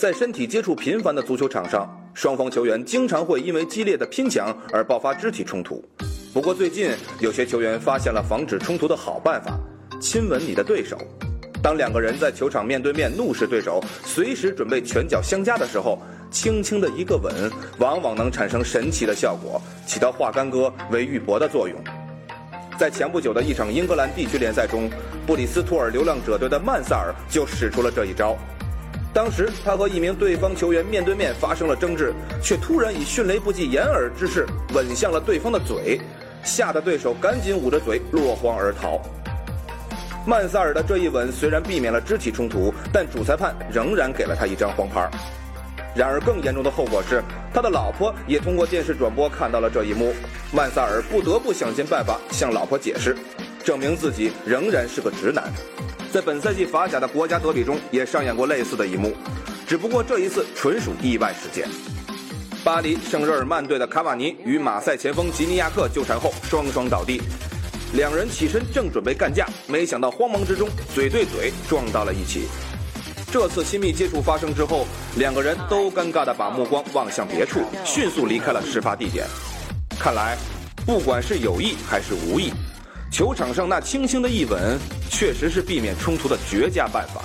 在身体接触频繁的足球场上，双方球员经常会因为激烈的拼抢而爆发肢体冲突。不过最近，有些球员发现了防止冲突的好办法：亲吻你的对手。当两个人在球场面对面怒视对手，随时准备拳脚相加的时候，轻轻的一个吻，往往能产生神奇的效果，起到化干戈为玉帛的作用。在前不久的一场英格兰地区联赛中，布里斯托尔流浪者队的曼萨尔就使出了这一招。当时他和一名对方球员面对面发生了争执，却突然以迅雷不及掩耳之势吻向了对方的嘴，吓得对手赶紧捂着嘴落荒而逃。曼萨尔的这一吻虽然避免了肢体冲突，但主裁判仍然给了他一张黄牌。然而更严重的后果是，他的老婆也通过电视转播看到了这一幕。曼萨尔不得不想尽办法向老婆解释，证明自己仍然是个直男。在本赛季法甲的国家德比中也上演过类似的一幕，只不过这一次纯属意外事件。巴黎圣日耳曼队的卡瓦尼与马赛前锋吉尼亚克纠缠后双双倒地。两人起身正准备干架，没想到慌忙之中嘴对嘴撞到了一起。这次亲密接触发生之后，两个人都尴尬地把目光望向别处，迅速离开了事发地点。看来，不管是有意还是无意，球场上那轻轻的一吻，确实是避免冲突的绝佳办法。